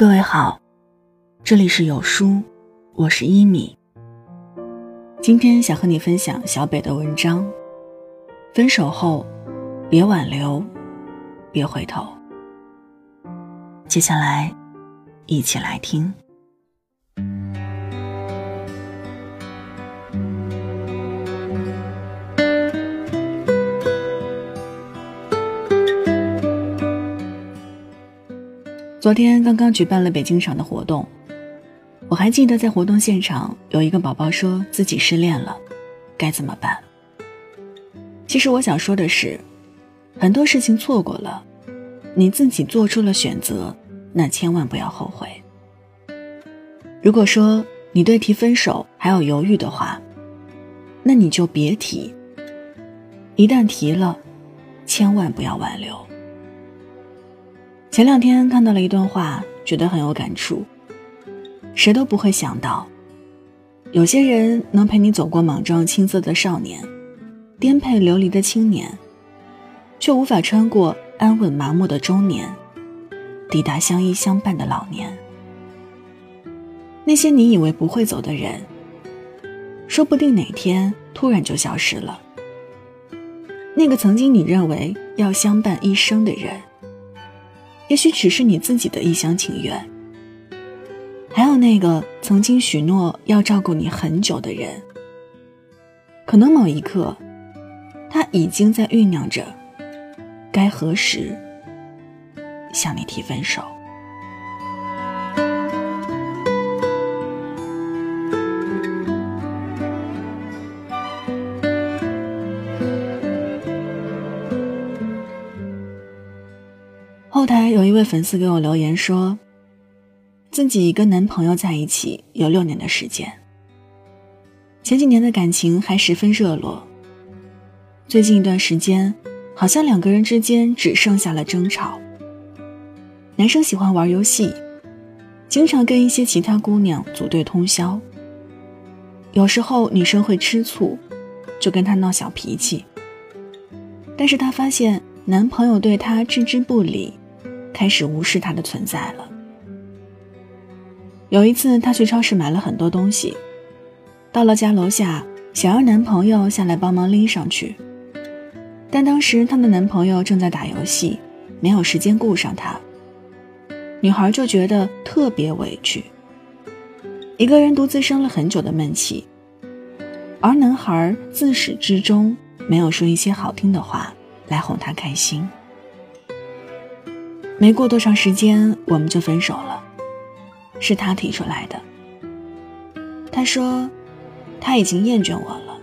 各位好，这里是有书，我是一米。今天想和你分享小北的文章。分手后，别挽留，别回头。接下来，一起来听。昨天刚刚举办了北京场的活动，我还记得在活动现场有一个宝宝说自己失恋了，该怎么办？其实我想说的是，很多事情错过了，你自己做出了选择，那千万不要后悔。如果说你对提分手还有犹豫的话，那你就别提。一旦提了，千万不要挽留。前两天看到了一段话，觉得很有感触。谁都不会想到，有些人能陪你走过莽撞青涩的少年，颠沛流离的青年，却无法穿过安稳麻木的中年，抵达相依相伴的老年。那些你以为不会走的人，说不定哪天突然就消失了。那个曾经你认为要相伴一生的人。也许只是你自己的一厢情愿。还有那个曾经许诺要照顾你很久的人，可能某一刻，他已经在酝酿着，该何时向你提分手。位粉丝给我留言说，自己跟男朋友在一起有六年的时间，前几年的感情还十分热络。最近一段时间，好像两个人之间只剩下了争吵。男生喜欢玩游戏，经常跟一些其他姑娘组队通宵。有时候女生会吃醋，就跟他闹小脾气。但是她发现男朋友对她置之不理。开始无视他的存在了。有一次，她去超市买了很多东西，到了家楼下，想让男朋友下来帮忙拎上去，但当时她的男朋友正在打游戏，没有时间顾上她。女孩就觉得特别委屈，一个人独自生了很久的闷气，而男孩自始至终没有说一些好听的话来哄她开心。没过多长时间，我们就分手了，是他提出来的。他说，他已经厌倦我了，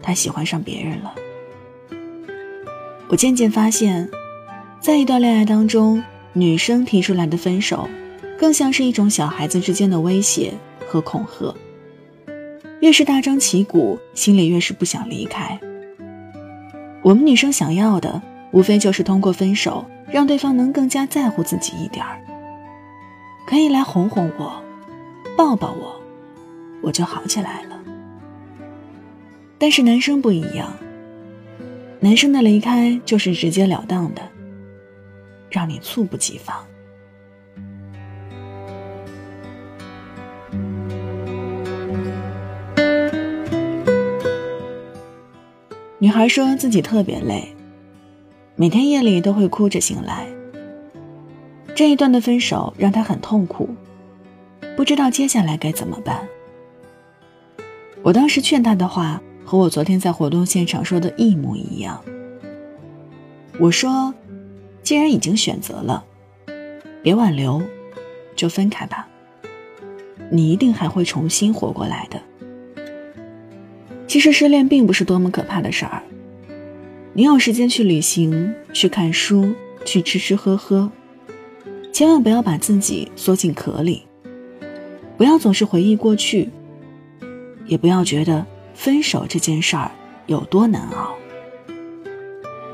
他喜欢上别人了。我渐渐发现，在一段恋爱当中，女生提出来的分手，更像是一种小孩子之间的威胁和恐吓。越是大张旗鼓，心里越是不想离开。我们女生想要的，无非就是通过分手。让对方能更加在乎自己一点儿，可以来哄哄我，抱抱我，我就好起来了。但是男生不一样，男生的离开就是直截了当的，让你猝不及防。女孩说自己特别累。每天夜里都会哭着醒来。这一段的分手让他很痛苦，不知道接下来该怎么办。我当时劝他的话和我昨天在活动现场说的一模一样。我说：“既然已经选择了，别挽留，就分开吧。你一定还会重新活过来的。其实失恋并不是多么可怕的事儿。”你有时间去旅行，去看书，去吃吃喝喝，千万不要把自己缩进壳里，不要总是回忆过去，也不要觉得分手这件事儿有多难熬。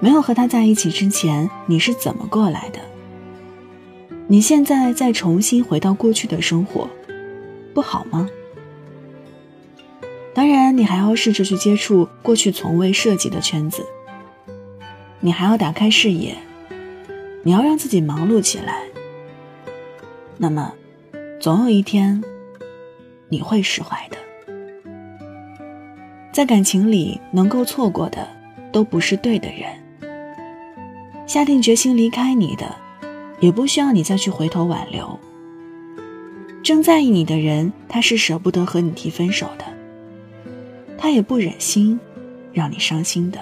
没有和他在一起之前，你是怎么过来的？你现在再重新回到过去的生活，不好吗？当然，你还要试着去接触过去从未涉及的圈子。你还要打开视野，你要让自己忙碌起来。那么，总有一天，你会释怀的。在感情里，能够错过的，都不是对的人。下定决心离开你的，也不需要你再去回头挽留。正在意你的人，他是舍不得和你提分手的，他也不忍心让你伤心的。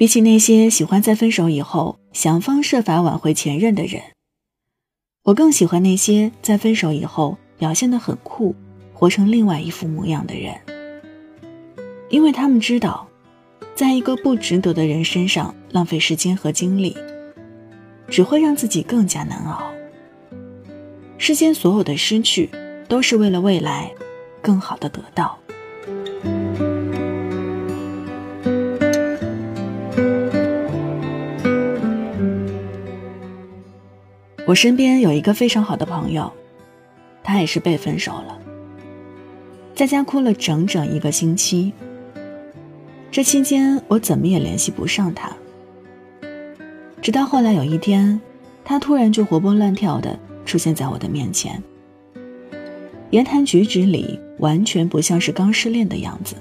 比起那些喜欢在分手以后想方设法挽回前任的人，我更喜欢那些在分手以后表现得很酷，活成另外一副模样的人，因为他们知道。在一个不值得的人身上浪费时间和精力，只会让自己更加难熬。世间所有的失去，都是为了未来更好的得到。我身边有一个非常好的朋友，他也是被分手了，在家哭了整整一个星期。这期间，我怎么也联系不上他。直到后来有一天，他突然就活蹦乱跳的出现在我的面前，言谈举止里完全不像是刚失恋的样子。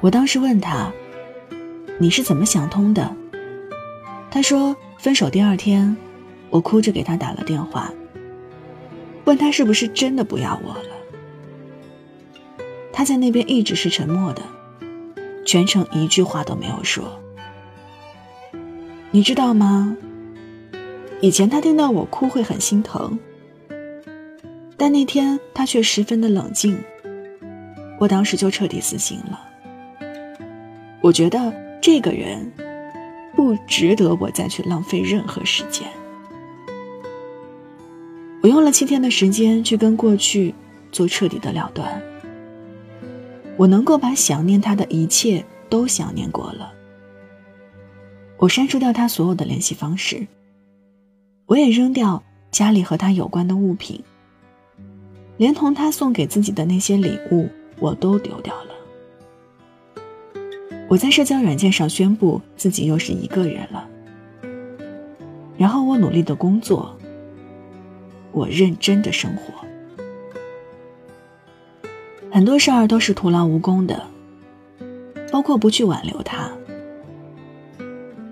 我当时问他：“你是怎么想通的？”他说：“分手第二天，我哭着给他打了电话，问他是不是真的不要我了。他在那边一直是沉默的。”全程一句话都没有说，你知道吗？以前他听到我哭会很心疼，但那天他却十分的冷静，我当时就彻底死心了。我觉得这个人不值得我再去浪费任何时间。我用了七天的时间去跟过去做彻底的了断。我能够把想念他的一切都想念过了。我删除掉他所有的联系方式，我也扔掉家里和他有关的物品，连同他送给自己的那些礼物我都丢掉了。我在社交软件上宣布自己又是一个人了，然后我努力的工作，我认真的生活。很多事儿都是徒劳无功的，包括不去挽留他。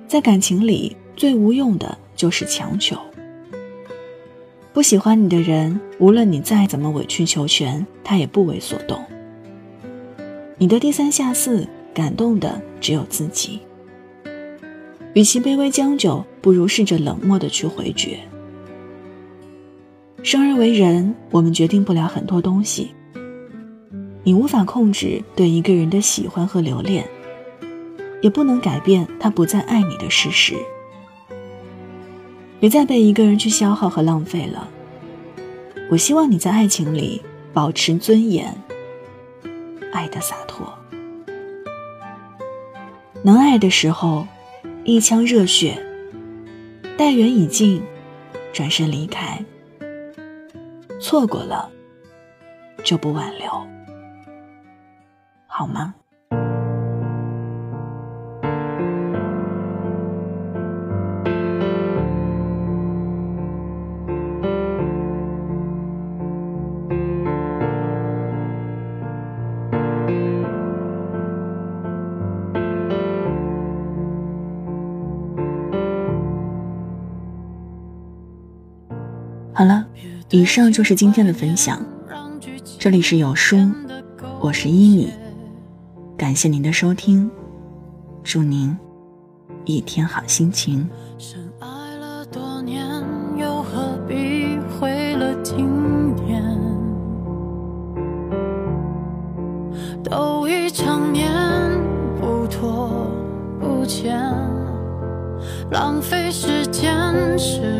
在感情里，最无用的就是强求。不喜欢你的人，无论你再怎么委曲求全，他也不为所动。你的低三下四，感动的只有自己。与其卑微将就，不如试着冷漠的去回绝。生而为人，我们决定不了很多东西。你无法控制对一个人的喜欢和留恋，也不能改变他不再爱你的事实。别再被一个人去消耗和浪费了。我希望你在爱情里保持尊严，爱的洒脱。能爱的时候，一腔热血；待缘已尽，转身离开。错过了，就不挽留。好吗？以上就是今天的分享。这里是有书，我是依米。感谢您的收听，祝您一天好心情。深爱了多年，又何必毁了经典？都已成年，不拖不欠，浪费时间是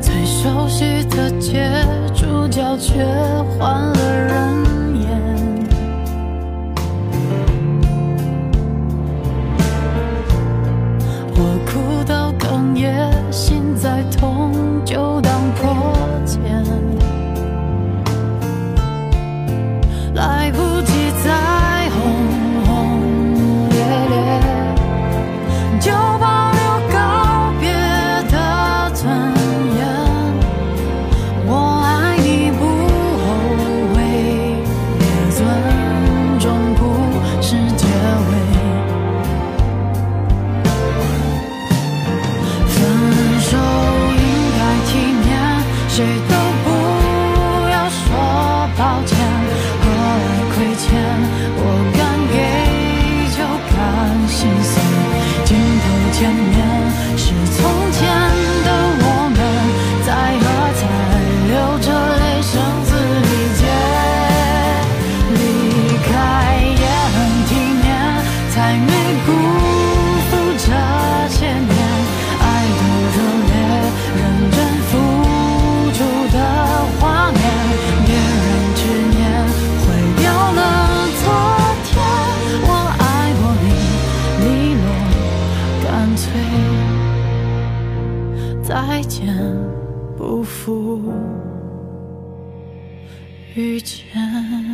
最熟悉的街主角却换了人。痛就当破茧。来不及再轰轰烈烈就把天不负。遇见。